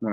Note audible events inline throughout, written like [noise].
Muy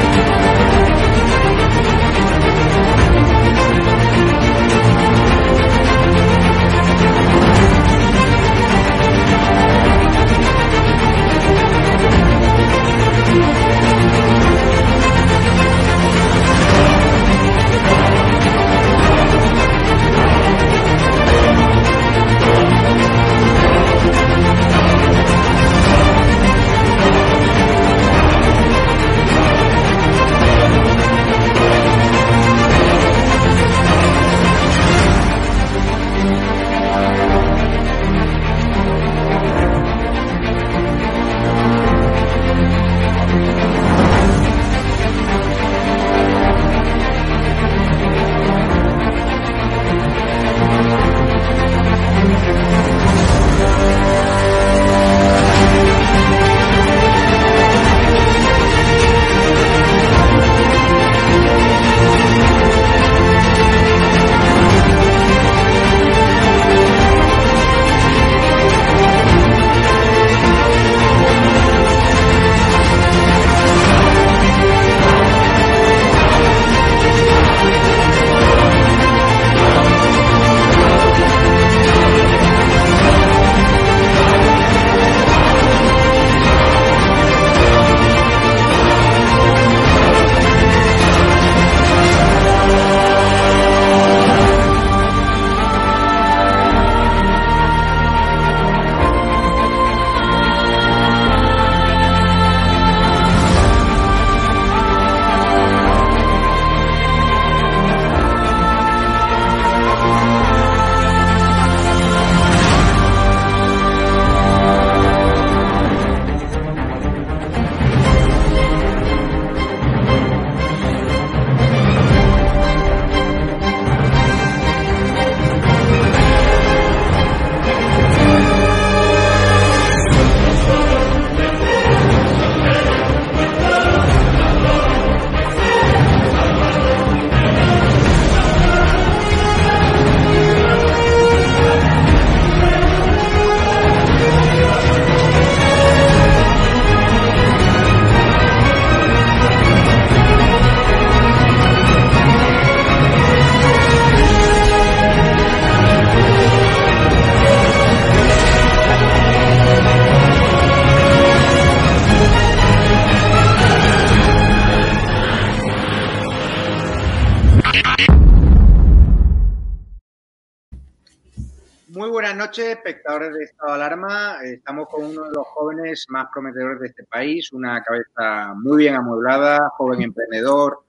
Jóvenes más prometedores de este país, una cabeza muy bien amueblada, joven emprendedor,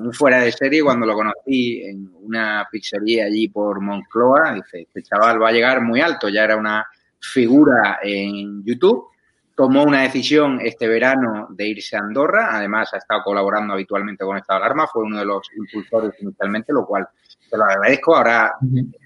muy fuera de serie. Cuando lo conocí en una pizzería allí por Moncloa, dice, este chaval va a llegar muy alto, ya era una figura en YouTube. Tomó una decisión este verano de irse a Andorra, además ha estado colaborando habitualmente con Estado de Alarma, fue uno de los impulsores inicialmente, lo cual te lo agradezco. Ahora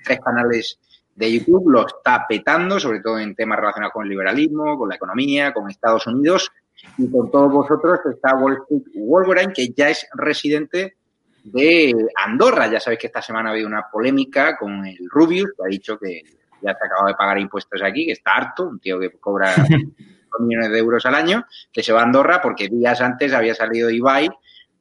tres canales de YouTube lo está petando, sobre todo en temas relacionados con el liberalismo, con la economía, con Estados Unidos y con todos vosotros está Wall Street Wolverine, que ya es residente de Andorra. Ya sabéis que esta semana ha habido una polémica con el Rubius, que ha dicho que ya se ha acabado de pagar impuestos aquí, que está harto, un tío que cobra [laughs] millones de euros al año, que se va a Andorra porque días antes había salido Ibai,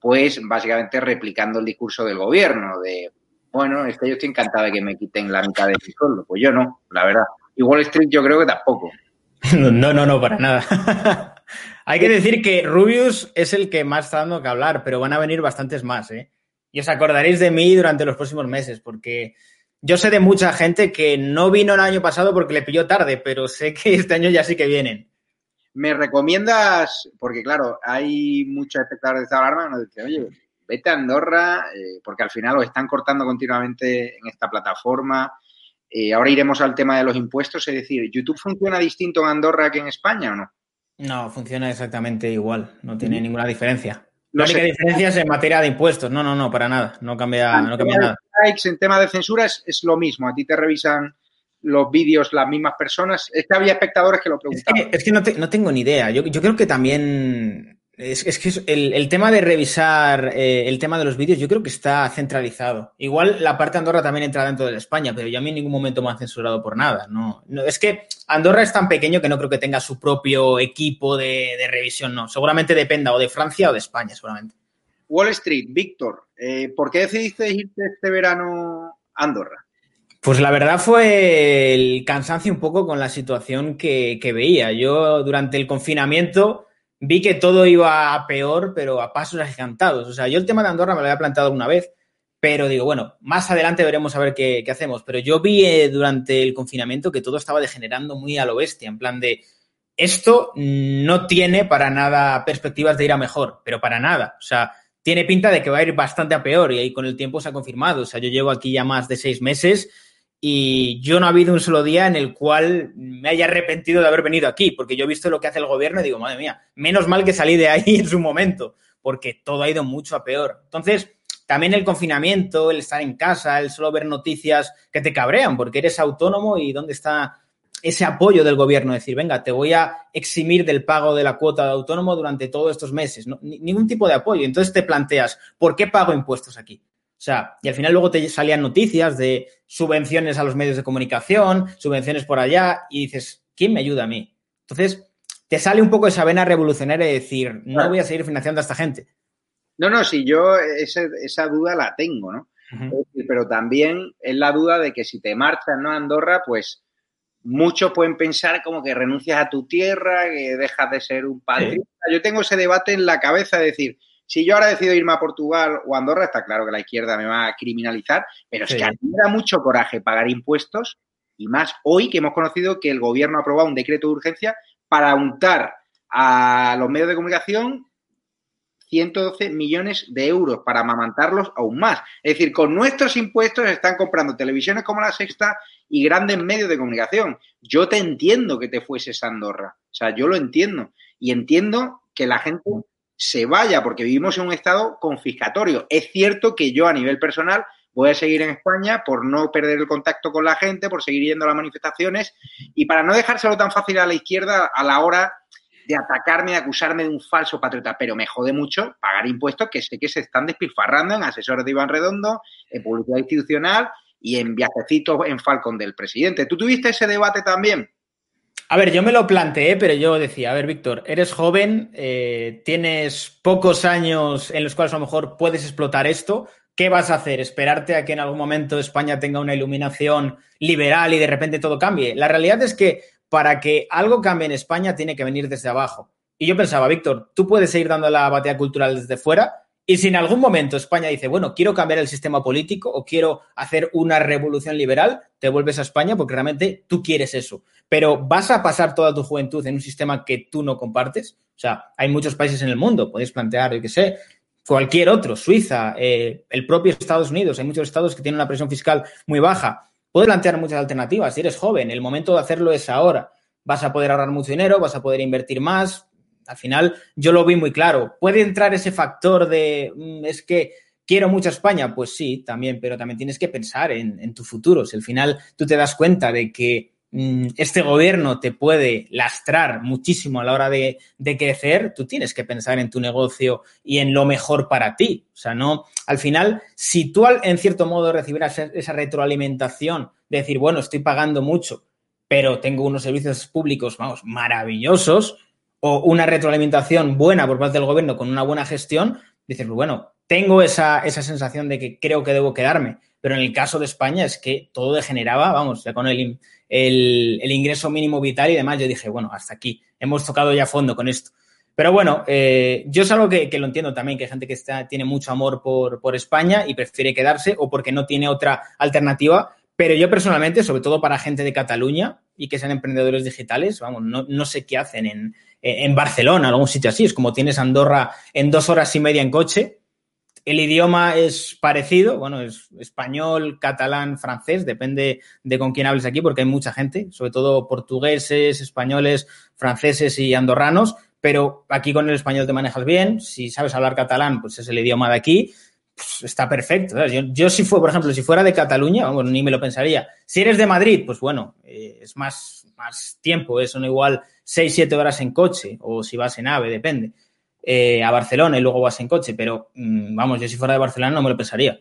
pues básicamente replicando el discurso del gobierno de bueno, es que yo estoy encantado de que me quiten la mitad de mi sueldo. Pues yo no, la verdad. Y Wall Street yo creo que tampoco. [laughs] No, no, no, para nada. [laughs] Hay que decir que Rubius es el que más está dando que hablar, pero van a venir bastantes más, ¿eh? Y os acordaréis de mí durante los próximos meses, porque yo sé de mucha gente que no vino el año pasado porque le pilló tarde, pero sé que este año ya sí que vienen. ¿Me recomiendas? Porque, claro, hay muchos espectadores de esta alarma que nos dicen, oye, vete a Andorra, eh, porque al final os están cortando continuamente en esta plataforma. Eh, ahora iremos al tema de los impuestos, es decir, ¿YouTube funciona distinto en Andorra que en España o no? No, funciona exactamente igual, no tiene ninguna diferencia. La única diferencia es en materia de impuestos. No, no, no, para nada. No cambia, no cambia nada. en tema de censura es, lo mismo. A ti te revisan los vídeos las mismas personas. Es que había espectadores que lo preguntaban. Es que, no, no, tengo ni idea. Yo, yo, creo que también es, que el, tema de revisar eh, el tema de los vídeos yo creo que está centralizado. Igual la parte de Andorra también entra dentro de España, pero ya a mí en ningún momento me han censurado por nada. No, es que Andorra es tan pequeño que no creo que tenga su propio equipo de, revisión, no. Seguramente dependa o de Francia o de España, seguramente. Wall Street, Víctor, eh, ¿por qué decidiste irte este verano a Andorra? Pues la verdad fue el cansancio un poco con la situación que, que veía. Yo durante el confinamiento vi que todo iba a peor, pero a pasos agigantados. O sea, yo el tema de Andorra me lo había planteado alguna vez, pero digo, bueno, más adelante veremos a ver qué, hacemos. Pero yo vi eh, durante el confinamiento que todo estaba degenerando muy a lo bestia, en plan de, esto no tiene para nada perspectivas de ir a mejor, pero para nada. O sea, tiene pinta de que va a ir bastante a peor y ahí con el tiempo se ha confirmado. O sea, yo llevo aquí ya más de seis meses y yo no ha habido un solo día en el cual me haya arrepentido de haber venido aquí, porque yo he visto lo que hace el gobierno y digo, madre mía, menos mal que salí de ahí [laughs] en su momento, porque todo ha ido mucho a peor. Entonces, también el confinamiento, el estar en casa, el solo ver noticias que te cabrean, porque eres autónomo y dónde está ese apoyo del gobierno, decir, venga, te voy a eximir del pago de la cuota de autónomo durante todos estos meses. ningún tipo de apoyo. Entonces te planteas, ¿por qué pago impuestos aquí? O sea, y al final luego te salían noticias de subvenciones a los medios de comunicación, subvenciones por allá, y dices, ¿quién me ayuda a mí? Entonces, te sale un poco esa vena revolucionaria de decir, no voy a seguir financiando a esta gente. No, no, si yo esa duda la tengo, ¿no? Pero también es la duda de que si te marchas, ¿no? A Andorra, pues muchos pueden pensar como que renuncias a tu tierra, que dejas de ser un patriota. Yo tengo ese debate en la cabeza de decir, si yo ahora decido irme a Portugal o Andorra, está claro que la izquierda me va a criminalizar, pero es que a mí me da mucho coraje pagar impuestos y más hoy que hemos conocido que el gobierno ha aprobado un decreto de urgencia para untar a los medios de comunicación 112 millones de euros para amamantarlos aún más. Es decir, con nuestros impuestos están comprando televisiones como La Sexta y grandes medios de comunicación. Yo te entiendo que te fueses a Andorra. O sea, yo lo entiendo. Y entiendo que la gente se vaya, porque vivimos en un estado confiscatorio. Es cierto que yo a nivel personal voy a seguir en España por no perder el contacto con la gente, por seguir yendo a las manifestaciones y para no dejárselo tan fácil a la izquierda a la hora de atacarme, de acusarme de un falso patriota, pero me jode mucho pagar impuestos que sé que se están despilfarrando en asesores de Iván Redondo, en publicidad institucional y en viajecitos en Falcon del presidente. ¿Tú tuviste ese debate también? A ver, yo me lo planteé, pero yo decía, a ver, Víctor, eres joven, eh, tienes pocos años en los cuales a lo mejor puedes explotar esto. ¿Qué vas a hacer? ¿Esperarte a que en algún momento España tenga una iluminación liberal y de repente todo cambie? La realidad es que para que algo cambie en España tiene que venir desde abajo. Y yo pensaba, Víctor, tú puedes seguir dando la batalla cultural desde fuera Y si en algún momento España dice, bueno, quiero cambiar el sistema político o quiero hacer una revolución liberal, te vuelves a España porque realmente tú quieres eso. Pero vas a pasar toda tu juventud en un sistema que tú no compartes. O sea, hay muchos países en el mundo, podéis plantear, yo qué sé, cualquier otro, Suiza, eh, el propio Estados Unidos, hay muchos estados que tienen una presión fiscal muy baja. Puedes plantear muchas alternativas. Si eres joven, el momento de hacerlo es ahora. Vas a poder ahorrar mucho dinero, vas a poder invertir más, al final yo lo vi muy claro. ¿Puede entrar ese factor de, mm, es que quiero mucho a España? Pues sí, también, pero también tienes que pensar en, tu futuro. Si al final tú te das cuenta de que mm, este gobierno te puede lastrar muchísimo a la hora de, crecer, tú tienes que pensar en tu negocio y en lo mejor para ti. O sea, no, al final, si tú en cierto modo recibieras esa retroalimentación de decir, bueno, estoy pagando mucho, pero tengo unos servicios públicos, vamos, maravillosos, o una retroalimentación buena por parte del gobierno con una buena gestión, dices, pues bueno, tengo esa, sensación de que creo que debo quedarme. Pero en el caso de España es que todo degeneraba, vamos, ya con el, el, ingreso mínimo vital y demás, yo dije, bueno, hasta aquí, hemos tocado ya fondo con esto. Pero bueno, eh, yo es algo que, lo entiendo también, que hay gente que está, tiene mucho amor por, por España y prefiere quedarse o porque no tiene otra alternativa, pero yo personalmente, sobre todo para gente de Cataluña y que sean emprendedores digitales, vamos, no, no sé qué hacen en, en Barcelona, algún sitio así. Es como tienes Andorra en dos horas y media en coche. El idioma es parecido, bueno, es español, catalán, francés, depende de con quién hables aquí, porque hay mucha gente, sobre todo portugueses, españoles, franceses y andorranos, pero aquí con el español te manejas bien. Si sabes hablar catalán, pues es el idioma de aquí. Pues está perfecto. Yo, si fue, por ejemplo, si fuera de Cataluña, bueno, ni me lo pensaría. Si eres de Madrid, pues bueno, eh, es más, más tiempo, eso no igual 6-7 horas en coche, o si vas en AVE, depende, eh, a Barcelona y luego vas en coche, pero mm, vamos, yo si fuera de Barcelona no me lo pensaría.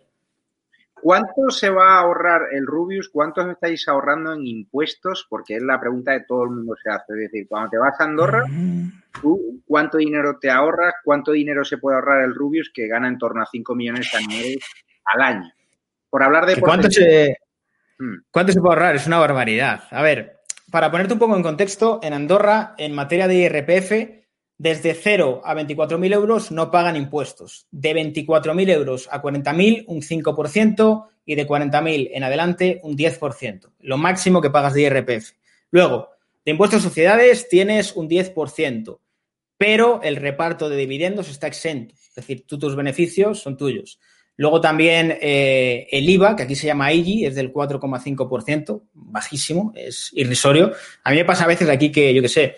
¿Cuánto se va a ahorrar el Rubius? ¿Cuántos estáis ahorrando en impuestos? Porque es la pregunta que todo el mundo se hace. Es decir, cuando te vas a Andorra, mm. ¿cuánto dinero te ahorras? ¿Cuánto dinero se puede ahorrar el Rubius que gana en torno a 5 millones anuales al año? Por hablar de... ¿Cuánto se, mm. ¿Cuánto se puede ahorrar? Es una barbaridad. A ver, para ponerte un poco en contexto, en Andorra, en materia de IRPF, desde 0 a 24.000 euros no pagan impuestos. De 24.000 euros a 40.000, un 5%, y de 40.000 en adelante, un 10%. Lo máximo que pagas de IRPF. Luego, de impuestos a sociedades tienes un 10%, pero el reparto de dividendos está exento. Es decir, tú, tus beneficios son tuyos. Luego también eh, el IVA, que aquí se llama IGI, es del 4,5%, bajísimo, es irrisorio. A mí me pasa a veces aquí que, yo qué sé,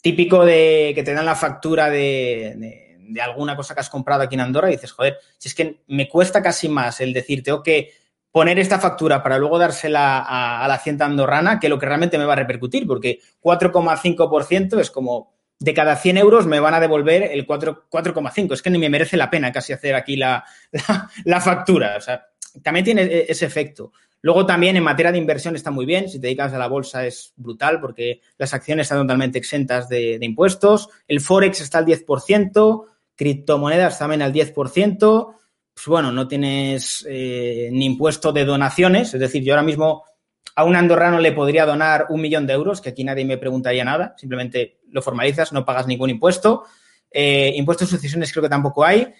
típico de que te dan la factura de, de, alguna cosa que has comprado aquí en Andorra y dices, joder, si es que me cuesta casi más el decir, tengo que poner esta factura para luego dársela a, la hacienda andorrana que lo que realmente me va a repercutir, porque 4,5% es como de cada 100 euros me van a devolver el 4,5. Es que ni me merece la pena casi hacer aquí la, [laughs] la, factura. O sea, también tiene e, ese efecto. Luego también en materia de inversión está muy bien. Si te dedicas a la bolsa es brutal porque las acciones están totalmente exentas de, impuestos. El Forex está al 10%, criptomonedas también al 10%. Pues bueno, no tienes eh, ni impuesto de donaciones. Es decir, yo ahora mismo a un andorrano le podría donar un millón de euros, que aquí nadie me preguntaría nada, simplemente lo formalizas, no pagas ningún impuesto. Eh, impuestos de sucesiones creo que tampoco hay.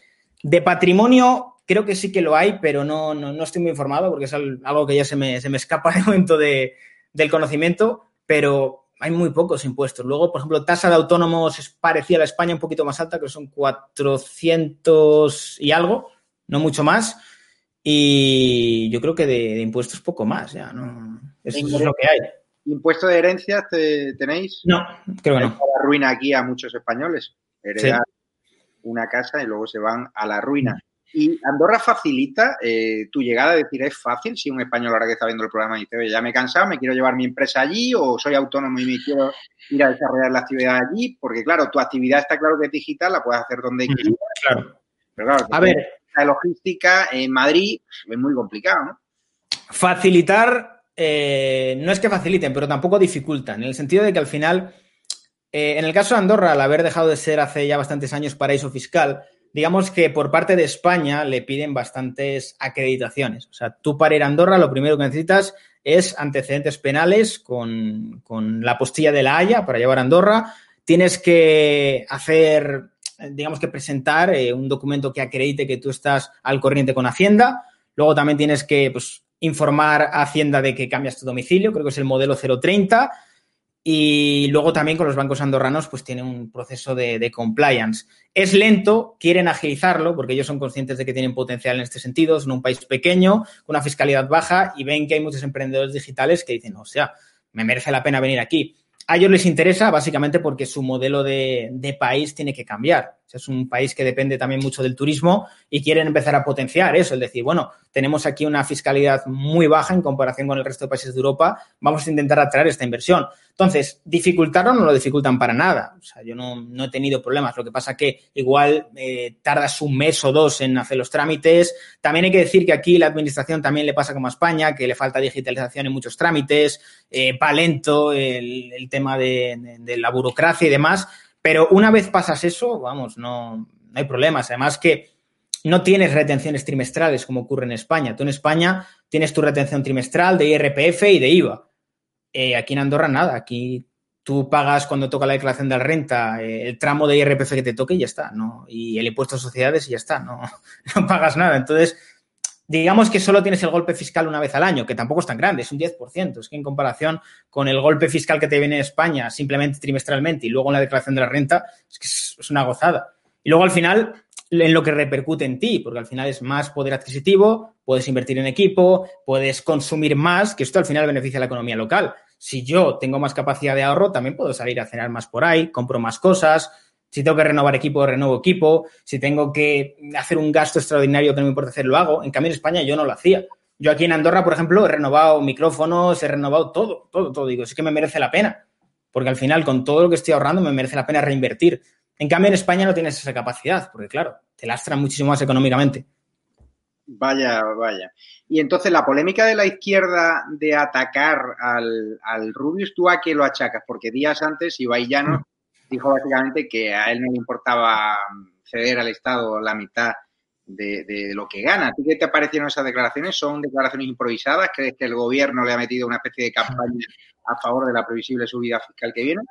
De patrimonio creo que sí que lo hay, pero no, no, estoy muy informado porque es algo que ya se me, se me escapa de momento de, del conocimiento, pero hay muy pocos impuestos. Luego, por ejemplo, tasa de autónomos es parecida a la España, un poquito más alta, que son 400 y algo, no mucho más. Y yo creo que de, impuestos poco más, ya, ¿no? Eso, es lo que hay. ¿Impuesto de herencias tenéis? No, creo que no. La ruina aquí a muchos españoles. Heredan una casa y luego se van a la ruina. ¿Y Andorra facilita eh, tu llegada? Es decir, ¿es fácil si un español ahora que está viendo el programa dice, oye, ya me he cansado, me quiero llevar mi empresa allí o soy autónomo y me quiero ir a desarrollar la actividad allí? Porque, claro, tu actividad está claro que es digital, la puedes hacer donde quieras. Claro. Pero claro, a ver, la logística en Madrid es muy complicado, ¿no? Facilitar, eh, no es que faciliten, pero tampoco dificultan, en el sentido de que al final, eh, en el caso de Andorra, al haber dejado de ser hace ya bastantes años paraíso fiscal, digamos que por parte de España le piden bastantes acreditaciones. O sea, tú para ir a Andorra lo primero que necesitas es antecedentes penales con, con la postilla de la Haya para llevar a Andorra. Tienes que hacer digamos que presentar eh, un documento que acredite que tú estás al corriente con Hacienda. Luego también tienes que pues, informar a Hacienda de que cambias tu domicilio, creo que es el modelo 030. Y luego también con los bancos andorranos, pues tiene un proceso de, compliance. Es lento, quieren agilizarlo porque ellos son conscientes de que tienen potencial en este sentido. Son un país pequeño, con una fiscalidad baja y ven que hay muchos emprendedores digitales que dicen, o sea, me merece la pena venir aquí. A ellos les interesa básicamente porque su modelo de, de país tiene que cambiar. O es un país que depende también mucho del turismo y quieren empezar a potenciar eso, es decir, bueno, tenemos aquí una fiscalidad muy baja en comparación con el resto de países de Europa, vamos a intentar atraer esta inversión. Entonces, dificultarlo no lo dificultan para nada. O sea, yo no, no he tenido problemas. Lo que pasa que igual eh, tardas un mes o dos en hacer los trámites. También hay que decir que aquí la administración también le pasa como a España, que le falta digitalización en muchos trámites, eh, va lento el, tema de la burocracia y demás. Pero una vez pasas eso, vamos, no, no hay problemas. Además que no tienes retenciones trimestrales como ocurre en España. Tú en España tienes tu retención trimestral de IRPF y de IVA. Eh, aquí en Andorra nada, aquí tú pagas cuando toca la declaración de la renta eh, el tramo de IRPF que te toque y ya está, ¿no? Y el impuesto a sociedades y ya está, no, [laughs] no pagas nada. Entonces, digamos que solo tienes el golpe fiscal una vez al año, que tampoco es tan grande, es un 10%. Es que en comparación con el golpe fiscal que te viene en España simplemente trimestralmente y luego en la declaración de la renta, es que es, una gozada. Y luego al final, en lo que repercute en ti, porque al final es más poder adquisitivo, puedes invertir en equipo, puedes consumir más, que esto al final beneficia a la economía local. Si yo tengo más capacidad de ahorro, también puedo salir a cenar más por ahí, compro más cosas. Si tengo que renovar equipo, renuevo equipo. Si tengo que hacer un gasto extraordinario que no me importa hacer, lo hago. En cambio, en España yo no lo hacía. Yo aquí en Andorra, por ejemplo, he renovado micrófonos, he renovado todo, todo, todo. Digo, sí que me merece la pena. Porque al final, con todo lo que estoy ahorrando, me merece la pena reinvertir. En cambio, en España no tienes esa capacidad, porque claro, te lastran muchísimo más económicamente. Vaya, vaya. Y entonces la polémica de la izquierda de atacar al, al Rubius, ¿tú a qué lo achacas? Porque días antes Ibai Llanos dijo básicamente que a él no le importaba ceder al Estado la mitad de, lo que gana. ¿A ti qué te parecieron esas declaraciones? ¿Son declaraciones improvisadas? ¿Crees que el gobierno le ha metido una especie de campaña a favor de la previsible subida fiscal que viene?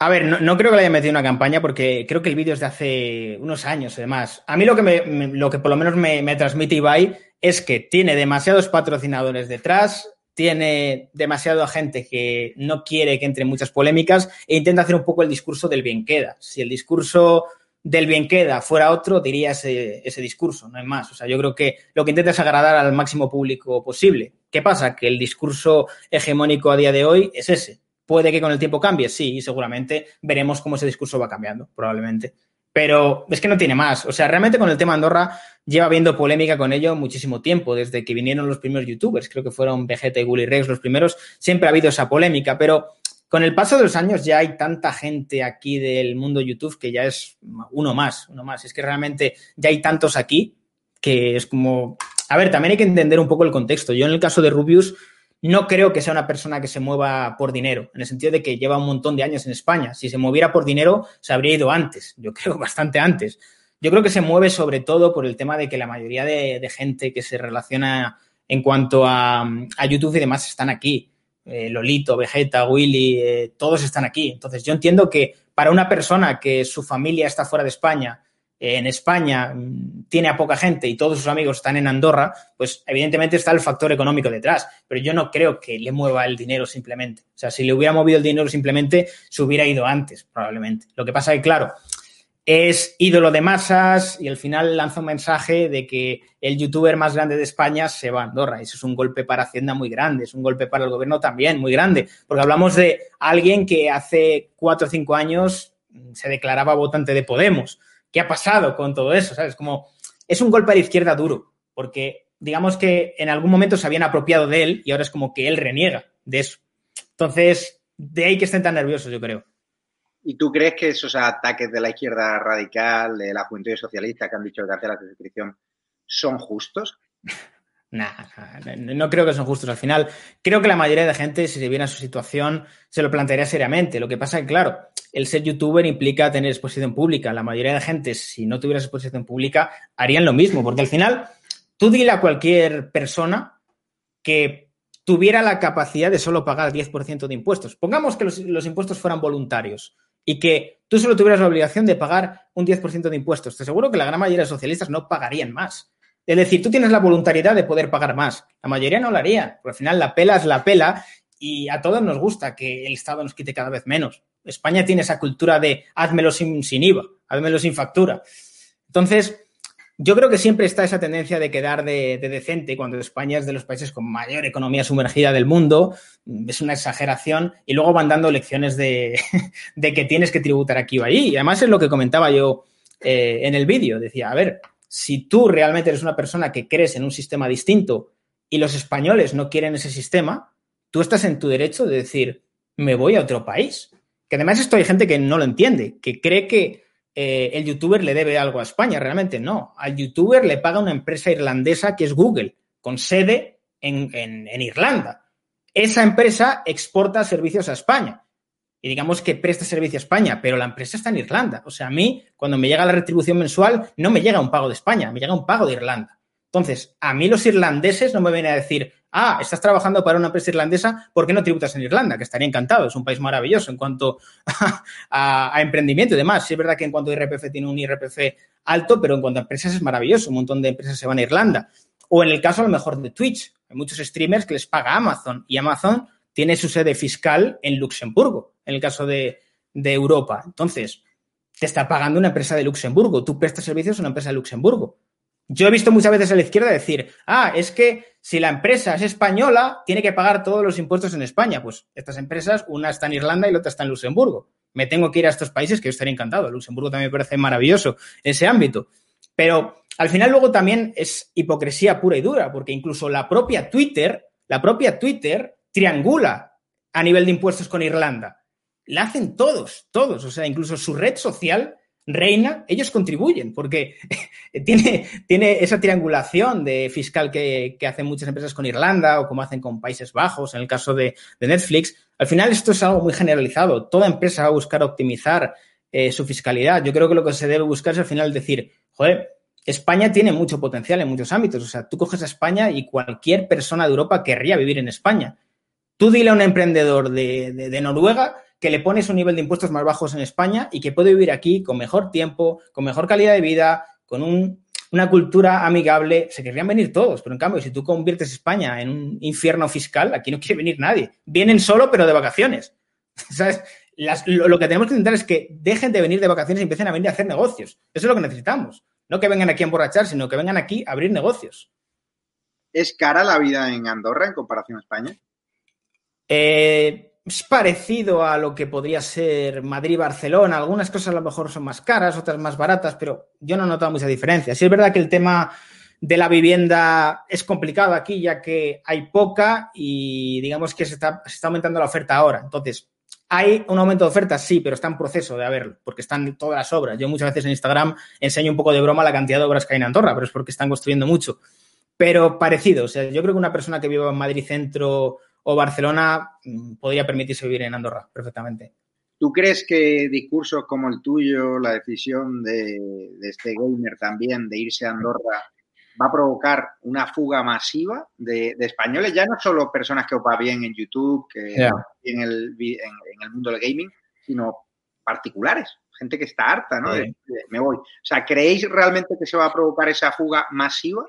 A ver, no, no, creo que le haya metido una campaña porque creo que el vídeo es de hace unos años, además. A mí lo que, me, me, lo que por lo menos me, me transmite Ibai es que tiene demasiados patrocinadores detrás, tiene demasiada gente que no quiere que entre muchas polémicas e intenta hacer un poco el discurso del bien queda. Si el discurso del bien queda fuera otro, diría ese, ese discurso, no hay más. O sea, yo creo que lo que intenta es agradar al máximo público posible. ¿Qué pasa? Que el discurso hegemónico a día de hoy es ese ¿Puede que con el tiempo cambie? Sí, y seguramente veremos cómo ese discurso va cambiando, probablemente. Pero es que no tiene más. O sea, realmente con el tema Andorra lleva habiendo polémica con ello muchísimo tiempo, desde que vinieron los primeros youtubers, creo que fueron Vegeta y Gully Rex los primeros, siempre ha habido esa polémica, pero con el paso de los años ya hay tanta gente aquí del mundo YouTube que ya es uno más, uno más. Es que realmente ya hay tantos aquí que es como... A ver, también hay que entender un poco el contexto. Yo en el caso de Rubius no creo que sea una persona que se mueva por dinero, en el sentido de que lleva un montón de años en España. Si se moviera por dinero, se habría ido antes, yo creo [laughs] bastante antes. Yo creo que se mueve sobre todo por el tema de que la mayoría de, gente que se relaciona en cuanto a, YouTube y demás están aquí. Eh, Lolito, Vegeta, Willy, eh, todos están aquí. Entonces yo entiendo que para una persona que su familia está fuera de España en España mm, tiene a poca gente y todos sus amigos están en Andorra, pues evidentemente está el factor económico detrás. Pero yo no creo que le mueva el dinero simplemente. O sea, si le hubiera movido el dinero simplemente, se hubiera ido antes, probablemente. Lo que pasa es que, claro, es ídolo de masas y al final lanza un mensaje de que el youtuber más grande de España se va a Andorra. Eso es un golpe para Hacienda muy grande, es un golpe para el gobierno también muy grande, porque hablamos de alguien que hace cuatro o cinco años se declaraba votante de Podemos ¿Qué ha pasado con todo eso? ¿Sabes? Como es un golpe a la izquierda duro, porque digamos que en algún momento se habían apropiado de él y ahora es como que él reniega de eso. Entonces, de ahí que estén tan nerviosos, yo creo. ¿Y tú crees que esos ataques de la izquierda radical, de la juventud socialista que han dicho que hace la suscripción, son justos? Nah, no creo que son justos al final. Creo que la mayoría de gente, si se viera su situación, se lo plantearía seriamente. Lo que pasa es que, claro, el ser youtuber implica tener exposición pública. La mayoría de gente, si no tuvieras exposición pública, harían lo mismo, porque al final, tú dile a cualquier persona que tuviera la capacidad de solo pagar 10% de impuestos. Pongamos que los impuestos fueran voluntarios y que tú solo tuvieras la obligación de pagar un 10% de impuestos. Te aseguro que la gran mayoría de socialistas no pagarían más. Es decir, tú tienes la voluntariedad de poder pagar más. La mayoría no lo haría, porque al final la pela es la pela y a todos nos gusta que el Estado nos quite cada vez menos. España tiene esa cultura de házmelo sin, sin IVA, házmelo sin factura. Entonces, yo creo que siempre está esa tendencia de quedar de, decente cuando España es de los países con mayor economía sumergida del mundo. Es una exageración y luego van dando lecciones de, [laughs] que tienes que tributar aquí o allí. Y además es lo que comentaba yo eh, en el vídeo. Decía, a ver, si tú realmente eres una persona que crees en un sistema distinto y los españoles no quieren ese sistema, tú estás en tu derecho de decir, me voy a otro país. Que además esto hay gente que no lo entiende, que cree que eh, el youtuber le debe algo a España. Realmente no. Al youtuber le paga una empresa irlandesa que es Google, con sede en, Irlanda. Esa empresa exporta servicios a España y digamos que presta servicio a España, pero la empresa está en Irlanda. O sea, a mí, cuando me llega la retribución mensual, no me llega un pago de España, me llega un pago de Irlanda. Entonces, a mí los irlandeses no me vienen a decir, ah, estás trabajando para una empresa irlandesa, ¿por qué no tributas en Irlanda? Que estaría encantado, es un país maravilloso en cuanto [laughs] a, emprendimiento y demás. Sí es verdad que en cuanto a IRPF tiene un IRPF alto, pero en cuanto a empresas es maravilloso, un montón de empresas se van a Irlanda. O en el caso a lo mejor de Twitch, hay muchos streamers que les paga Amazon y Amazon tiene su sede fiscal en Luxemburgo, en el caso de, de Europa. Entonces, te está pagando una empresa de Luxemburgo, tú prestas servicios a una empresa de Luxemburgo. Yo he visto muchas veces a la izquierda decir, ah, es que si la empresa es española, tiene que pagar todos los impuestos en España. Pues estas empresas, una está en Irlanda y la otra está en Luxemburgo. Me tengo que ir a estos países que yo estaría encantado. Luxemburgo también me parece maravilloso ese ámbito. Pero al final luego también es hipocresía pura y dura, porque incluso la propia Twitter, la propia Twitter triangula a nivel de impuestos con Irlanda. La hacen todos, todos. O sea, incluso su red social reina, ellos contribuyen, porque [laughs] tiene, tiene esa triangulación de fiscal que, hacen muchas empresas con Irlanda o como hacen con Países Bajos, en el caso de, Netflix. Al final esto es algo muy generalizado. Toda empresa va a buscar optimizar eh, su fiscalidad. Yo creo que lo que se debe buscar es al final decir, joder, España tiene mucho potencial en muchos ámbitos. O sea, tú coges a España y cualquier persona de Europa querría vivir en España. Tú dile a un emprendedor de, de Noruega que le pones un nivel de impuestos más bajos en España y que puede vivir aquí con mejor tiempo, con mejor calidad de vida, con una cultura amigable. Se querrían venir todos, pero en cambio, si tú conviertes España en un infierno fiscal, aquí no quiere venir nadie. Vienen solo, pero de vacaciones. [laughs] ¿Sabes? lo, que tenemos que intentar es que dejen de venir de vacaciones y empiecen a venir a hacer negocios. Eso es lo que necesitamos. No que vengan aquí a emborrachar, sino que vengan aquí a abrir negocios. ¿Es cara la vida en Andorra en comparación a España? Eh, es parecido a lo que podría ser Madrid-Barcelona. Algunas cosas a lo mejor son más caras, otras más baratas, pero yo no he notado mucha diferencia. Sí es verdad que el tema de la vivienda es complicado aquí, ya que hay poca y digamos que se está, aumentando la oferta ahora. Entonces, hay un aumento de oferta, sí, pero está en proceso de haberlo, porque están todas las obras. Yo muchas veces en Instagram enseño un poco de broma la cantidad de obras que hay en Andorra, pero es porque están construyendo mucho. Pero parecido, o sea, yo creo que una persona que viva en Madrid Centro o Barcelona mm, podría permitirse vivir en Andorra perfectamente. ¿Tú crees que discursos como el tuyo, la decisión de, este gamer también de irse a Andorra, va a provocar una fuga masiva de, españoles, ya no solo personas que opa bien en YouTube, que en, el, en, el mundo del gaming, sino particulares, gente que está harta, ¿no? me voy. O sea, ¿creéis realmente que se va a provocar esa fuga masiva?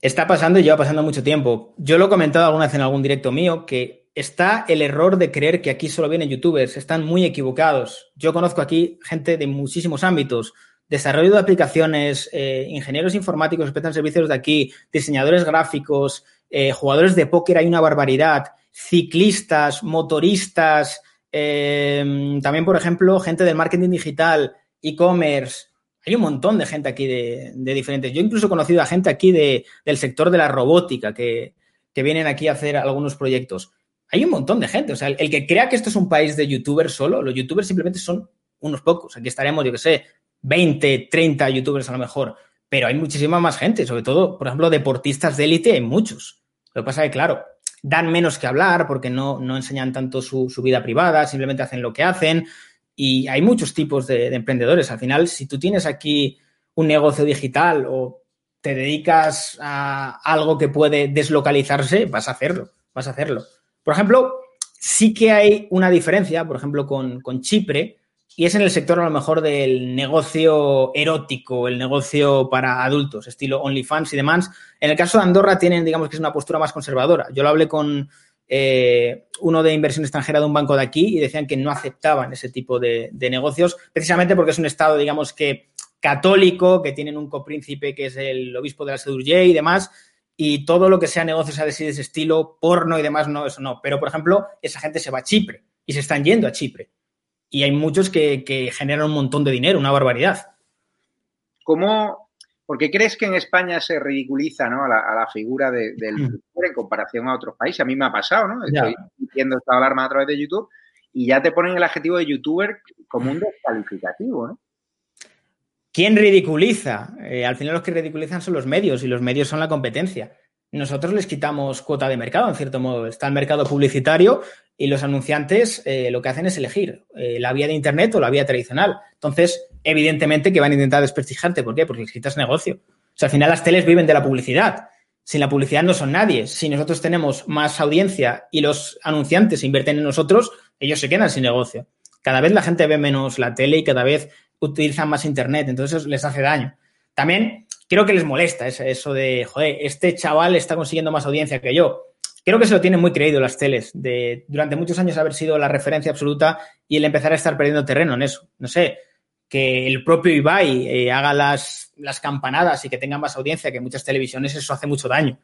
Está pasando y lleva pasando mucho tiempo. Yo lo he comentado alguna vez en algún directo mío que está el error de creer que aquí solo vienen youtubers. Están muy equivocados. Yo conozco aquí gente de muchísimos ámbitos. Desarrollo de aplicaciones, eh, ingenieros informáticos que prestan servicios de aquí, diseñadores gráficos, eh, jugadores de póker, hay una barbaridad, ciclistas, motoristas, eh, también, por ejemplo, gente del marketing digital, e-commerce, hay un montón de gente aquí de, diferentes. Yo incluso he conocido a gente aquí del sector de la robótica que, vienen aquí a hacer algunos proyectos. Hay un montón de gente. O sea, el, que crea que esto es un país de youtubers solo, los youtubers simplemente son unos pocos. Aquí estaremos, yo que sé, 20, 30 youtubers a lo mejor. Pero hay muchísima más gente, sobre todo, por ejemplo, deportistas de élite, hay muchos. Lo que pasa es que, claro, dan menos que hablar porque no, no enseñan tanto su, su, vida privada, simplemente hacen lo que hacen. Y hay muchos tipos de, emprendedores. Al final, si tú tienes aquí un negocio digital o te dedicas a algo que puede deslocalizarse, vas a hacerlo, vas a hacerlo. Por ejemplo, sí que hay una diferencia, por ejemplo, con, Chipre, y es en el sector a lo mejor del negocio erótico, el negocio para adultos, estilo OnlyFans y demás. En el caso de Andorra tienen, digamos que es una postura más conservadora. Yo lo hablé con eh, uno de inversión extranjera de un banco de aquí y decían que no aceptaban ese tipo de, negocios, precisamente porque es un estado, digamos que católico, que tienen un copríncipe que es el obispo de la Sedurgé y demás, y todo lo que sea negocios de ese estilo, porno y demás, no, eso no. Pero, por ejemplo, esa gente se va a Chipre y se están yendo a Chipre y hay muchos que, generan un montón de dinero, una barbaridad. ¿Cómo, por qué crees que en España se ridiculiza ¿no? a, la, figura del mm. youtuber en comparación a otros países? A mí me ha pasado, ¿no? Estoy viendo esta alarma a través de YouTube y ya te ponen el adjetivo de youtuber como un descalificativo, ¿no? ¿Quién ridiculiza? Eh, al final los que ridiculizan son los medios y los medios son la competencia nosotros les quitamos cuota de mercado, en cierto modo. Está el mercado publicitario y los anunciantes eh, lo que hacen es elegir eh, la vía de Internet o la vía tradicional. Entonces, evidentemente que van a intentar desprestigiarte. ¿Por qué? Porque les quitas negocio. O sea, al final las teles viven de la publicidad. Sin la publicidad no son nadie. Si nosotros tenemos más audiencia y los anunciantes invierten en nosotros, ellos se quedan sin negocio. Cada vez la gente ve menos la tele y cada vez utilizan más Internet. Entonces, les hace daño. También creo que les molesta eso de, joder, este chaval está consiguiendo más audiencia que yo. Creo que se lo tienen muy creído las teles, de durante muchos años haber sido la referencia absoluta y el empezar a estar perdiendo terreno en eso. No sé, que el propio Ibai eh, haga las, las campanadas y que tenga más audiencia que muchas televisiones, eso hace mucho daño.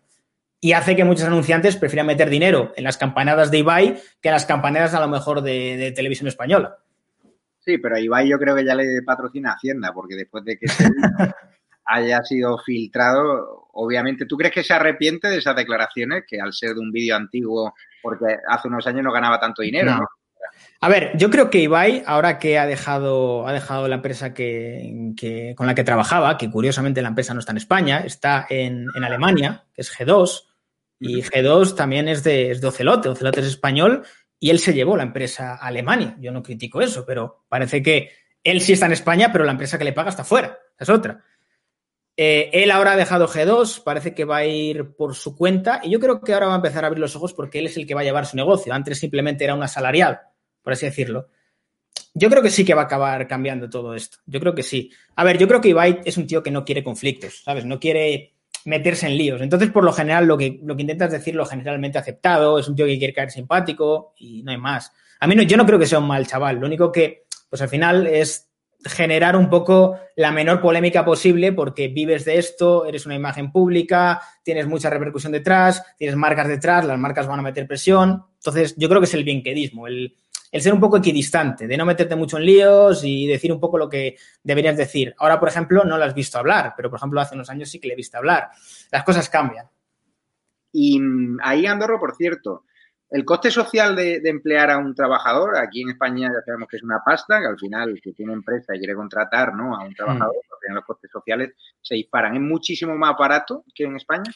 Y hace que muchos anunciantes prefieran meter dinero en las campanadas de Ibai que en las campanadas a lo mejor de, televisión española. Sí, pero a Ibai yo creo que ya le patrocina Hacienda, porque después de que [laughs] haya sido filtrado, obviamente, ¿tú crees que se arrepiente de esas declaraciones que al ser de un vídeo antiguo, porque hace unos años no ganaba tanto dinero? A ver, yo creo que Ibai, ahora que ha dejado, ha dejado la empresa que, con la que trabajaba, que curiosamente la empresa no está en España, está en, Alemania, que es G2, y G2 también es de, es de Ocelote, Ocelote es español, y él se llevó la empresa a Alemania. Yo no critico eso, pero parece que él sí está en España, pero la empresa que le paga está fuera, es otra. Eh, él ahora ha dejado G2, parece que va a ir por su cuenta y yo creo que ahora va a empezar a abrir los ojos porque él es el que va a llevar su negocio. Antes simplemente era un asalariado, por así decirlo. Yo creo que sí que va a acabar cambiando todo esto. Yo creo que sí. A ver, yo creo que Ibai es un tío que no quiere conflictos, ¿sabes? No quiere meterse en líos. Entonces, por lo general, lo que, lo que intentas decir lo generalmente aceptado, es un tío que quiere caer simpático y no hay más. A mí no, yo no creo que sea un mal chaval. Lo único que, pues al final es generar un poco la menor polémica posible porque vives de esto, eres una imagen pública, tienes mucha repercusión detrás, tienes marcas detrás, las marcas van a meter presión. Entonces, yo creo que es el bienquedismo, el, el ser un poco equidistante, de no meterte mucho en líos y decir un poco lo que deberías decir. Ahora, por ejemplo, no lo has visto hablar, pero por ejemplo, hace unos años sí que le he visto hablar. Las cosas cambian. Y mm, ahí, Andorro, por cierto, el coste social de, emplear a un trabajador, aquí en España ya sabemos que es una pasta, que al final que tiene empresa y quiere contratar ¿no? a un trabajador, mm. los costes sociales se disparan. ¿Es muchísimo más barato que en España?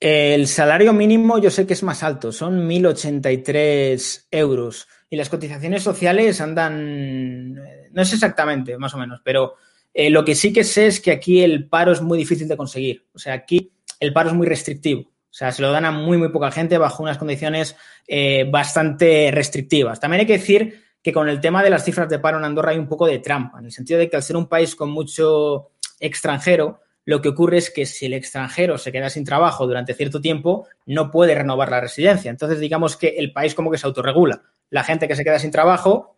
El salario mínimo yo sé que es más alto, son 1.083 euros. Y las cotizaciones sociales andan, no sé exactamente, más o menos, pero eh, lo que sí que sé es que aquí el paro es muy difícil de conseguir. O sea, aquí el paro es muy restrictivo. O sea, se lo dan a muy, muy poca gente bajo unas condiciones eh, bastante restrictivas. También hay que decir que con el tema de las cifras de paro en Andorra hay un poco de trampa, en el sentido de que al ser un país con mucho extranjero, lo que ocurre es que si el extranjero se queda sin trabajo durante cierto tiempo, no puede renovar la residencia. Entonces, digamos que el país como que se autorregula. La gente que se queda sin trabajo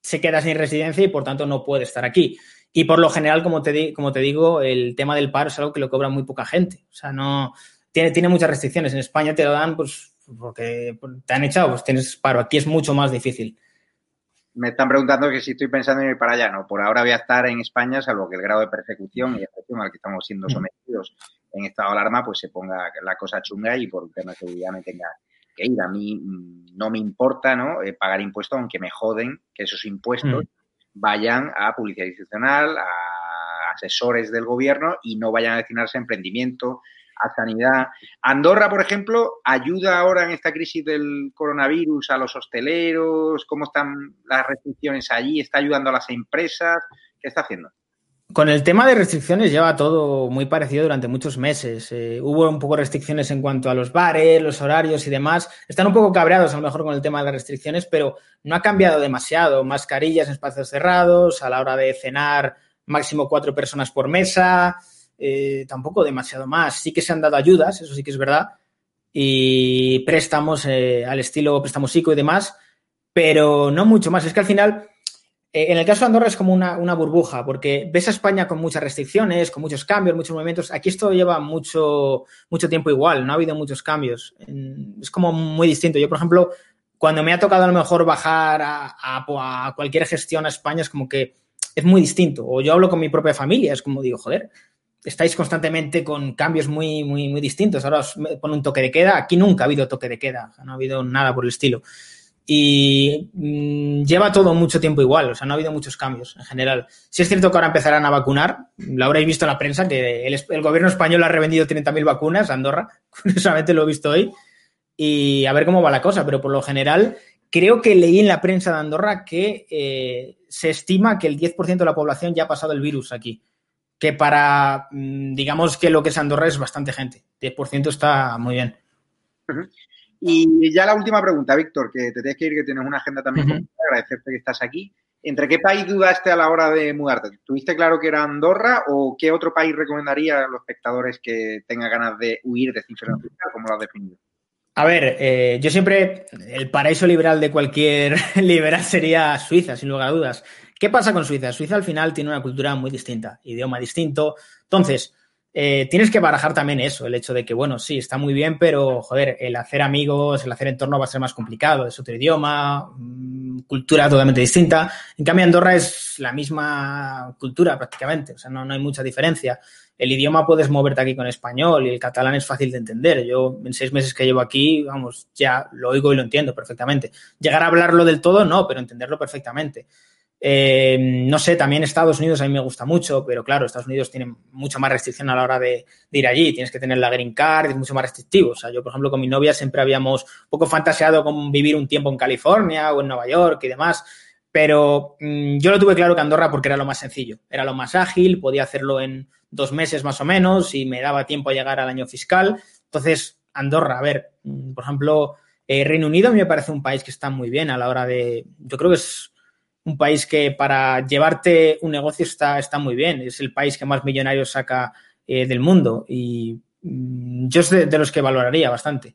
se queda sin residencia y por tanto no puede estar aquí. Y por lo general, como te, como te digo, el tema del paro es algo que lo cobra muy poca gente. O sea, no, tiene, tiene muchas restricciones. En España te lo dan pues porque te han echado, pues tienes paro. Aquí es mucho más difícil. Me están preguntando que si estoy pensando en ir para allá. No, por ahora voy a estar en España, salvo que el grado de persecución y excepción al que estamos siendo mm. sometidos en estado de alarma, pues se ponga la cosa chunga y por un tema de seguridad me tenga que ir. A mí mm, no me importa ¿no? Eh, pagar impuestos, aunque me joden que esos impuestos mm. vayan a publicidad institucional, a asesores del gobierno y no vayan a destinarse a emprendimiento, a sanidad. Andorra, por ejemplo, ayuda ahora en esta crisis del coronavirus a los hosteleros, cómo están las restricciones allí, está ayudando a las empresas, ¿qué está haciendo? Con el tema de restricciones lleva todo muy parecido durante muchos meses. Eh, hubo un poco restricciones en cuanto a los bares, los horarios y demás. Están un poco cabreados a lo mejor con el tema de las restricciones, pero no ha cambiado demasiado. Mascarillas en espacios cerrados, a la hora de cenar máximo cuatro personas por mesa, eh, tampoco demasiado más. Sí que se han dado ayudas, eso sí que es verdad, y préstamos eh, al estilo préstamo psico y demás, pero no mucho más. Es que al final eh, en el caso de Andorra es como una, burbuja, porque ves a España con muchas restricciones, con muchos cambios, muchos movimientos. Aquí esto lleva mucho, mucho tiempo igual, no ha habido muchos cambios. Es como muy distinto. Yo, por ejemplo, cuando me ha tocado a lo mejor bajar a, cualquier gestión a España, es como que es muy distinto. O yo hablo con mi propia familia, es como digo, joder, estáis constantemente con cambios muy, muy, muy distintos. Ahora os pone un toque de queda. Aquí nunca ha habido toque de queda, no ha habido nada por el estilo. Y mm, lleva todo mucho tiempo igual, o sea, no ha habido muchos cambios en general. Si es cierto que ahora empezarán a vacunar, lo habréis visto en la prensa, que el, gobierno español ha revendido 30.000 vacunas a Andorra, [laughs] curiosamente lo he visto hoy, y a ver cómo va la cosa, pero por lo general creo que leí en la prensa de Andorra que eh, se estima que el 10% de la población ya ha pasado el virus aquí, que para, mm, digamos que lo que es Andorra es bastante gente, 10% está muy bien. Y ya la última pregunta, Víctor, que te tienes que ir, que tienes una agenda también. Agradecerte que estás aquí. ¿Entre qué país dudaste a la hora de mudarte? ¿Tuviste claro que era Andorra o qué otro país recomendaría a los espectadores que tengan ganas de huir de cifras como lo has definido? A ver, eh, yo siempre, el paraíso liberal de cualquier [laughs] liberal sería Suiza, sin lugar a dudas. ¿Qué pasa con Suiza? Suiza al final tiene una cultura muy distinta, idioma distinto. Entonces, eh, tienes que barajar también eso, el hecho de que, bueno, sí, está muy bien, pero, joder, el hacer amigos, el hacer entorno va a ser más complicado, es otro idioma, mm, cultura totalmente distinta. En cambio, Andorra es la misma cultura prácticamente, o sea, no, no hay mucha diferencia. El idioma puedes moverte aquí con español y el catalán es fácil de entender. Yo, en seis meses que llevo aquí, vamos, ya lo oigo y lo entiendo perfectamente. Llegar a hablarlo del todo, no, pero entenderlo perfectamente. Eh, no sé, también Estados Unidos a mí me gusta mucho, pero claro, Estados Unidos tiene mucha más restricción a la hora de, ir allí. Tienes que tener la green card, es mucho más restrictivo. O sea, yo, por ejemplo, con mi novia siempre habíamos un poco fantaseado con vivir un tiempo en California o en Nueva York y demás. Pero mm, yo lo tuve claro que Andorra porque era lo más sencillo, era lo más ágil, podía hacerlo en dos meses más o menos y me daba tiempo a llegar al año fiscal. Entonces, Andorra, a ver, mm, por ejemplo, eh, Reino Unido a mí me parece un país que está muy bien a la hora de, yo creo que es un país que para llevarte un negocio está, está muy bien. Es el país que más millonarios saca eh, del mundo y mm, yo soy de, los que valoraría bastante.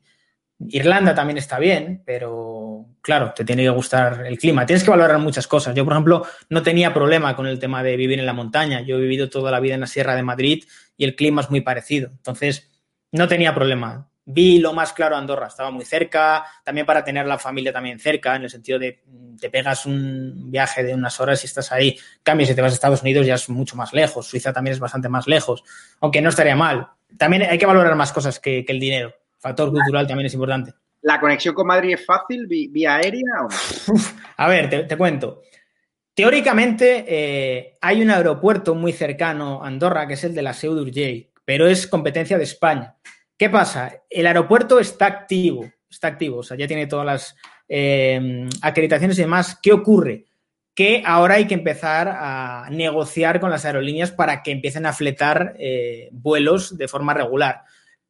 Irlanda también está bien, pero claro, te tiene que gustar el clima. Tienes que valorar muchas cosas. Yo, por ejemplo, no tenía problema con el tema de vivir en la montaña. Yo he vivido toda la vida en la Sierra de Madrid y el clima es muy parecido. Entonces, no tenía problema vi lo más claro Andorra, estaba muy cerca, también para tener la familia también cerca, en el sentido de mm, te pegas un viaje de unas horas y estás ahí, cambias y te vas a Estados Unidos ya es mucho más lejos, Suiza también es bastante más lejos, aunque no estaría mal. También hay que valorar más cosas que, el dinero, factor cultural también es importante. ¿La conexión con Madrid es fácil vía aérea o a ver, te, cuento. Teóricamente eh, hay un aeropuerto muy cercano a Andorra que es el de la Seu d'Urgell, pero es competencia de España. ¿Qué pasa? El aeropuerto está activo, está activo, o sea, ya tiene todas las eh, acreditaciones y demás. ¿Qué ocurre? Que ahora hay que empezar a negociar con las aerolíneas para que empiecen a fletar eh, vuelos de forma regular.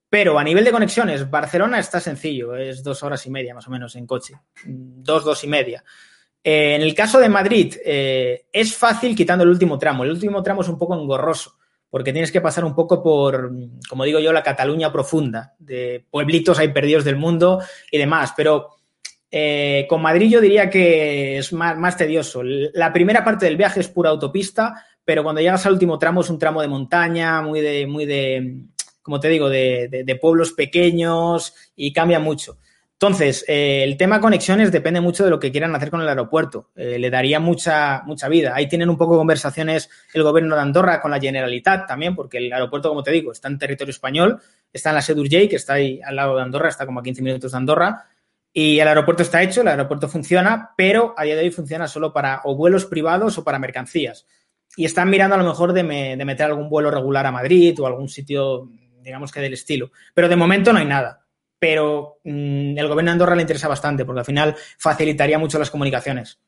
Pero a nivel de conexiones, Barcelona está sencillo, es dos horas y media más o menos en coche, dos, dos y media. Eh, en el caso de Madrid, es fácil quitando el último tramo. El último tramo es un poco engorroso porque tienes que pasar un poco por, como digo yo, la Cataluña profunda, de pueblitos ahí perdidos del mundo y demás. Pero eh, con Madrid yo diría que es más, tedioso. La primera parte del viaje es pura autopista, pero cuando llegas al último tramo es un tramo de montaña, muy de, muy de como te digo, de pueblos pequeños y cambia mucho. Entonces, eh, el tema conexiones depende mucho de lo que quieran hacer con el aeropuerto. Eh, le daría mucha, mucha vida. Ahí tienen un poco conversaciones el gobierno de Andorra con la Generalitat también, porque el aeropuerto, como te digo, está en territorio español, está en la Sedurgey, que está ahí al lado de Andorra, está como a 15 minutos de Andorra. Y el aeropuerto está hecho, el aeropuerto funciona, pero a día de hoy funciona solo para o vuelos privados o para mercancías. Y están mirando a lo mejor de, de meter algún vuelo regular a Madrid o algún sitio, digamos que del estilo. Pero de momento no hay nada pero mm, el gobierno de Andorra le interesa bastante porque al final facilitaría mucho las comunicaciones.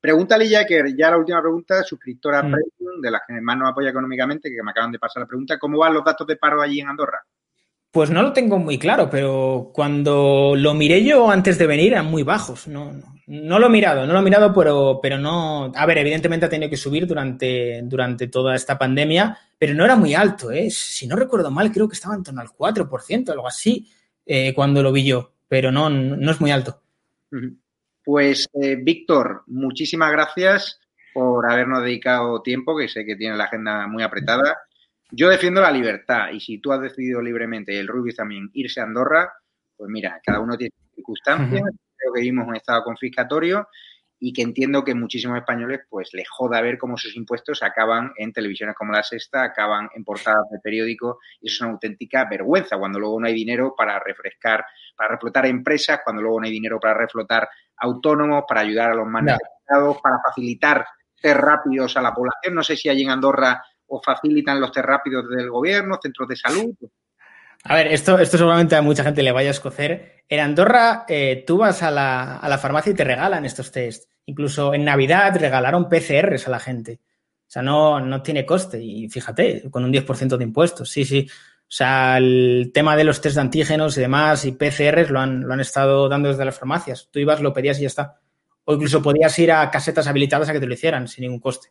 Pregúntale ya, que ya la última pregunta, suscriptora mm. de las que más nos apoya económicamente, que me acaban de pasar la pregunta, ¿cómo van los datos de paro allí en Andorra? Pues no lo tengo muy claro, pero cuando lo miré yo antes de venir eran muy bajos. No, no, lo he mirado, no lo he mirado, pero, pero no. A ver, evidentemente ha tenido que subir durante, durante toda esta pandemia, pero no era muy alto. ¿eh? Si no recuerdo mal, creo que estaba en torno al 4%, algo así, eh, cuando lo vi yo, pero no, no es muy alto. Pues, eh, Víctor, muchísimas gracias por habernos dedicado tiempo, que sé que tiene la agenda muy apretada. Yo defiendo la libertad y si tú has decidido libremente y el Rubio también irse a Andorra, pues mira, cada uno tiene circunstancias. Creo que vivimos un estado confiscatorio y que entiendo que muchísimos españoles pues les joda ver cómo sus impuestos acaban en televisiones como La Sexta, acaban en portadas de periódico y eso es una auténtica vergüenza cuando luego no hay dinero para refrescar, para reflotar empresas, cuando luego no hay dinero para reflotar autónomos, para ayudar a los más necesitados, para facilitar test rápidos a la población. No sé si allí en Andorra o facilitan los test rápidos del gobierno, centros de salud. A ver, esto, esto seguramente a mucha gente le vaya a escocer. En Andorra, eh, tú vas a la, a la, farmacia y te regalan estos test. Incluso en Navidad regalaron PCRs a la gente. O sea, no, no tiene coste. Y fíjate, con un 10% de impuestos. Sí, sí. O sea, el tema de los test de antígenos y demás y PCRs lo han, lo han estado dando desde las farmacias. Tú ibas, lo pedías y ya está. O incluso podías ir a casetas habilitadas a que te lo hicieran sin ningún coste.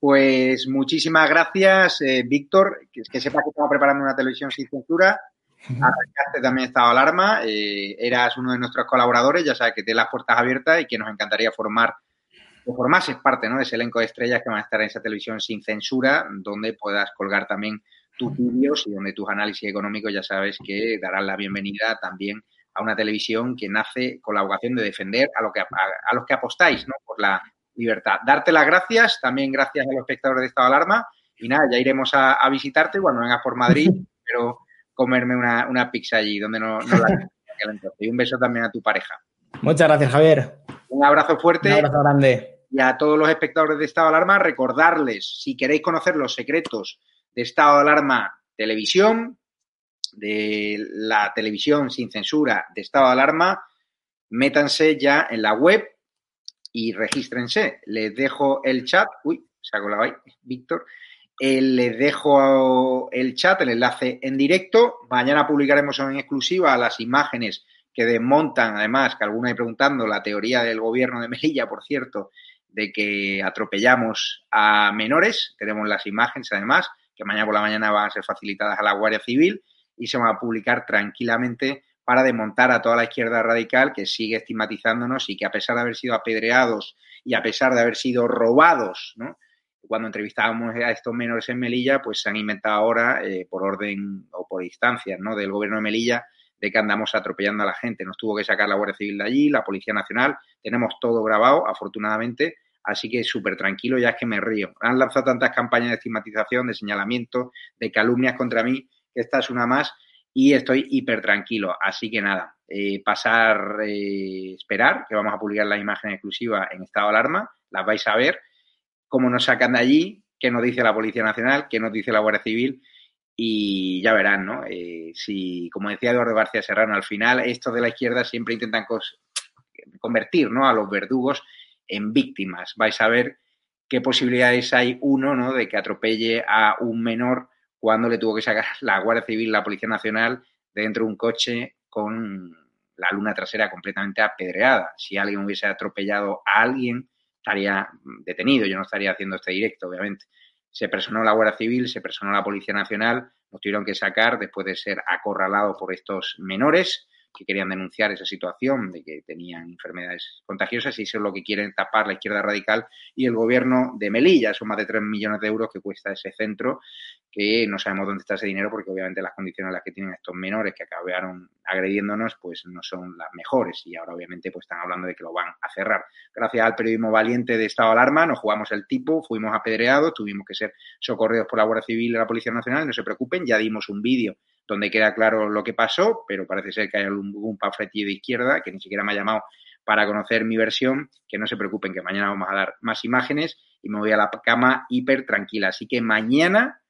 Pues muchísimas gracias, eh, Víctor. Que, que sepas que estamos preparando una televisión sin censura. Arrancaste también estado alarma. Eh, eras uno de nuestros colaboradores. Ya sabes que tienes las puertas abiertas y que nos encantaría formar o formases parte ¿no? de ese elenco de estrellas que van a estar en esa televisión sin censura, donde puedas colgar también tus vídeos y donde tus análisis económicos ya sabes que darán la bienvenida también a una televisión que nace con la vocación de defender a, lo que, a los que apostáis ¿no? por la libertad. Darte las gracias, también gracias a los espectadores de Estado de Alarma. Y nada, ya iremos a, visitarte cuando vengas por Madrid, [laughs] pero comerme una, pizza allí, donde no, la [laughs] Y un beso también a tu pareja. Muchas gracias, Javier. Un abrazo fuerte. Un abrazo grande. Y a todos los espectadores de Estado de Alarma, recordarles, si queréis conocer los secretos de Estado de Alarma Televisión, de la televisión sin censura de Estado de Alarma, métanse ya en la web y regístrense. Les dejo el chat. Uy, se ha colado Víctor. Eh, les dejo el chat, el enlace en directo. Mañana publicaremos en exclusiva las imágenes que desmontan, además, que alguna hay preguntando, la teoría del gobierno de Melilla, por cierto, de que atropellamos a menores. Tenemos las imágenes, además, que mañana por la mañana van a ser facilitadas a la Guardia Civil y se van a publicar tranquilamente para desmontar a toda la izquierda radical que sigue estigmatizándonos y que a pesar de haber sido apedreados y a pesar de haber sido robados, ¿no? cuando entrevistábamos a estos menores en Melilla, pues se han inventado ahora, eh, por orden o por instancias ¿no? del gobierno de Melilla, de que andamos atropellando a la gente. Nos tuvo que sacar la Guardia Civil de allí, la Policía Nacional, tenemos todo grabado, afortunadamente, así que súper tranquilo, ya es que me río. Han lanzado tantas campañas de estigmatización, de señalamiento, de calumnias contra mí, que esta es una más y estoy hiper tranquilo. Así que nada, eh, pasar, eh, esperar, que vamos a publicar la imagen exclusiva en estado de alarma, las vais a ver, cómo nos sacan de allí, qué nos dice la Policía Nacional, qué nos dice la Guardia Civil y ya verán, ¿no? Eh, si, como decía Eduardo García Serrano, al final estos de la izquierda siempre intentan convertir, ¿no? A los verdugos en víctimas. Vais a ver qué posibilidades hay, uno, ¿no? De que atropelle a un menor cuando le tuvo que sacar [laughs] la Guardia Civil, la Policía Nacional, dentro de un coche con la luna trasera completamente apedreada. Si alguien hubiese atropellado a alguien, estaría detenido. Yo no estaría haciendo este directo, obviamente. Se personó la Guardia Civil, se personó la Policía Nacional, nos tuvieron que sacar después de ser acorralados por estos menores que querían denunciar esa situación de que tenían enfermedades contagiosas y eso es lo que quieren tapar la izquierda radical y el gobierno de Melilla. Son más de 3 millones de euros que cuesta ese centro, que no sabemos dónde está ese dinero porque obviamente las condiciones en las que tienen estos menores que acabaron agrediéndonos pues no son las mejores y ahora obviamente pues están hablando de que lo van a cerrar. Gracias al periodismo valiente de estado alarma nos jugamos el tipo, fuimos apedreados, tuvimos que ser socorridos por la Guardia Civil y la Policía Nacional, no se preocupen, ya dimos un vídeo donde queda claro lo que pasó, pero parece ser que hay algún, un de izquierda que ni siquiera me ha llamado para conocer mi versión, que no se preocupen, que mañana vamos a dar más imágenes y me voy a la cama hiper tranquila. Así que mañana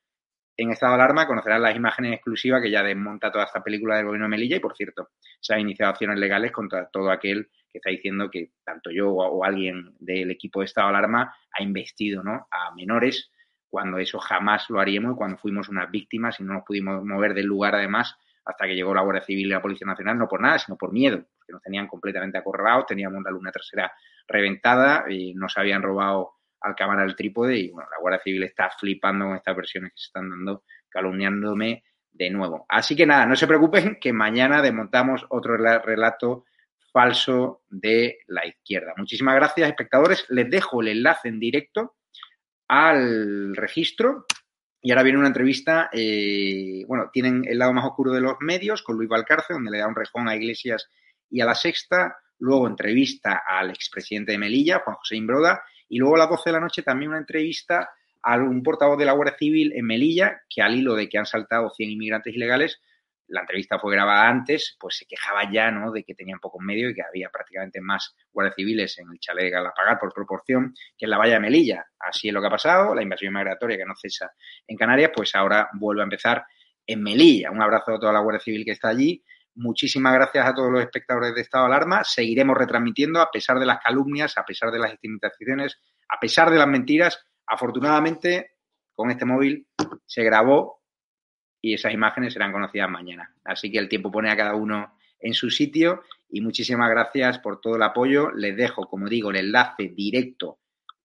en estado de alarma conocerán las imágenes exclusivas que ya desmonta toda esta película del gobierno de Melilla y, por cierto, se han iniciado acciones legales contra todo aquel que está diciendo que tanto yo o, alguien del equipo de estado de alarma ha investido ¿no? a menores cuando eso jamás lo haríamos cuando fuimos unas víctimas y no nos pudimos mover del lugar además hasta que llegó la Guardia Civil y la Policía Nacional, no por nada, sino por miedo, porque nos tenían completamente acorralados, teníamos la luna trasera reventada y nos habían robado al cámara del trípode y bueno, la Guardia Civil está flipando con estas versiones que se están dando, calumniándome de nuevo. Así que nada, no se preocupen que mañana desmontamos otro relato falso de la izquierda. Muchísimas gracias, espectadores. Les dejo el enlace en directo al registro. Y ahora viene una entrevista, eh, bueno, tienen el lado más oscuro de los medios con Luis Valcarce, donde le da un rejón a Iglesias y a la Sexta. Luego entrevista al expresidente de Melilla, Juan José Imbroda. Y luego a las 12 de la noche también una entrevista a un portavoz de la Guardia Civil en Melilla, que al hilo de que han saltado 100 inmigrantes ilegales, la entrevista fue grabada antes, pues se quejaba ya ¿no? de que tenían pocos medios y que había prácticamente más guardias civiles en el chalet de Galapagar por proporción que en la valla de Melilla. Así es lo que ha pasado, la invasión migratoria que no cesa en Canarias, pues ahora vuelve a empezar en Melilla. Un abrazo a toda la Guardia Civil que está allí. Muchísimas gracias a todos los espectadores de Estado de Alarma. Seguiremos retransmitiendo a pesar de las calumnias, a pesar de las estigmatizaciones, a pesar de las mentiras. Afortunadamente, con este móvil se grabó y esas imágenes serán conocidas mañana. Así que el tiempo pone a cada uno en su sitio y muchísimas gracias por todo el apoyo. Les dejo, como digo, el enlace directo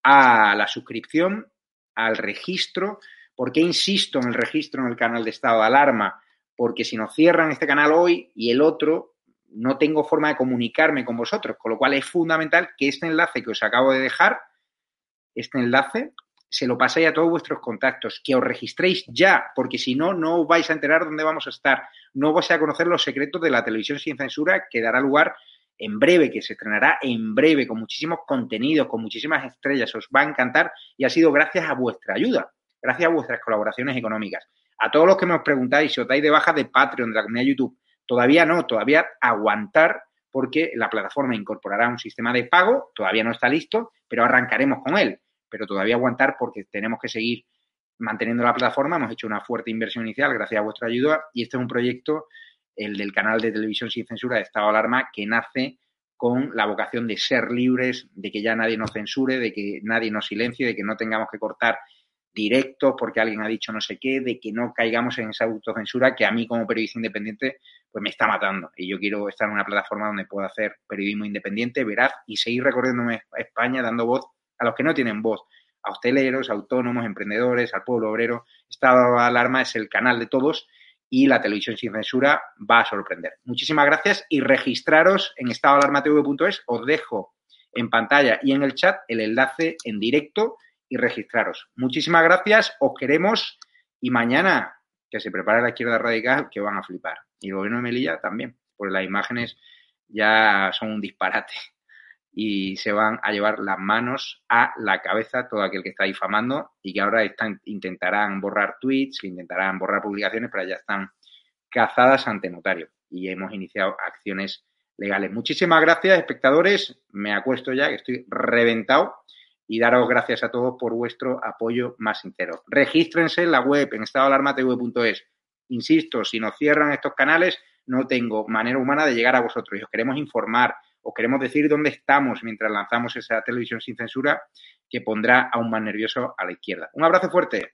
a la suscripción, al registro. ¿Por qué insisto en el registro en el canal de estado de alarma? Porque si nos cierran este canal hoy y el otro, no tengo forma de comunicarme con vosotros, con lo cual es fundamental que este enlace que os acabo de dejar, este enlace, se lo paséis a todos vuestros contactos, que os registréis ya, porque si no, no os vais a enterar dónde vamos a estar, no vais a conocer los secretos de la televisión sin censura que dará lugar en breve, que se estrenará en breve, con muchísimos contenidos, con muchísimas estrellas, os va a encantar y ha sido gracias a vuestra ayuda, gracias a vuestras colaboraciones económicas. A todos los que me os preguntáis si os dais de baja de Patreon, de la comunidad YouTube, todavía no, todavía aguantar porque la plataforma incorporará un sistema de pago, todavía no está listo, pero arrancaremos con él pero todavía aguantar porque tenemos que seguir manteniendo la plataforma. Hemos hecho una fuerte inversión inicial gracias a vuestra ayuda y este es un proyecto, el del canal de televisión sin censura de Estado Alarma, que nace con la vocación de ser libres, de que ya nadie nos censure, de que nadie nos silencie, de que no tengamos que cortar directos porque alguien ha dicho no sé qué, de que no caigamos en esa autocensura que a mí como periodista independiente pues me está matando. Y yo quiero estar en una plataforma donde pueda hacer periodismo independiente, veraz y seguir recorriéndome a España dando voz a los que no tienen voz, a hosteleros, autónomos, emprendedores, al pueblo obrero. Estado de Alarma es el canal de todos y la televisión sin censura va a sorprender. Muchísimas gracias y registraros en estadoalarmatv.es. Os dejo en pantalla y en el chat el enlace en directo y registraros. Muchísimas gracias, os queremos y mañana que se prepare la izquierda radical que van a flipar. Y el gobierno de Melilla también, porque las imágenes ya son un disparate y se van a llevar las manos a la cabeza todo aquel que está difamando y que ahora están, intentarán borrar tweets, que intentarán borrar publicaciones, pero ya están cazadas ante notario y hemos iniciado acciones legales. Muchísimas gracias, espectadores. Me acuesto ya, que estoy reventado y daros gracias a todos por vuestro apoyo más sincero. Regístrense en la web en estadoalarmatv.es. Insisto, si nos cierran estos canales, no tengo manera humana de llegar a vosotros y os queremos informar o queremos decir dónde estamos mientras lanzamos esa televisión sin censura que pondrá aún más nervioso a la izquierda. Un abrazo fuerte.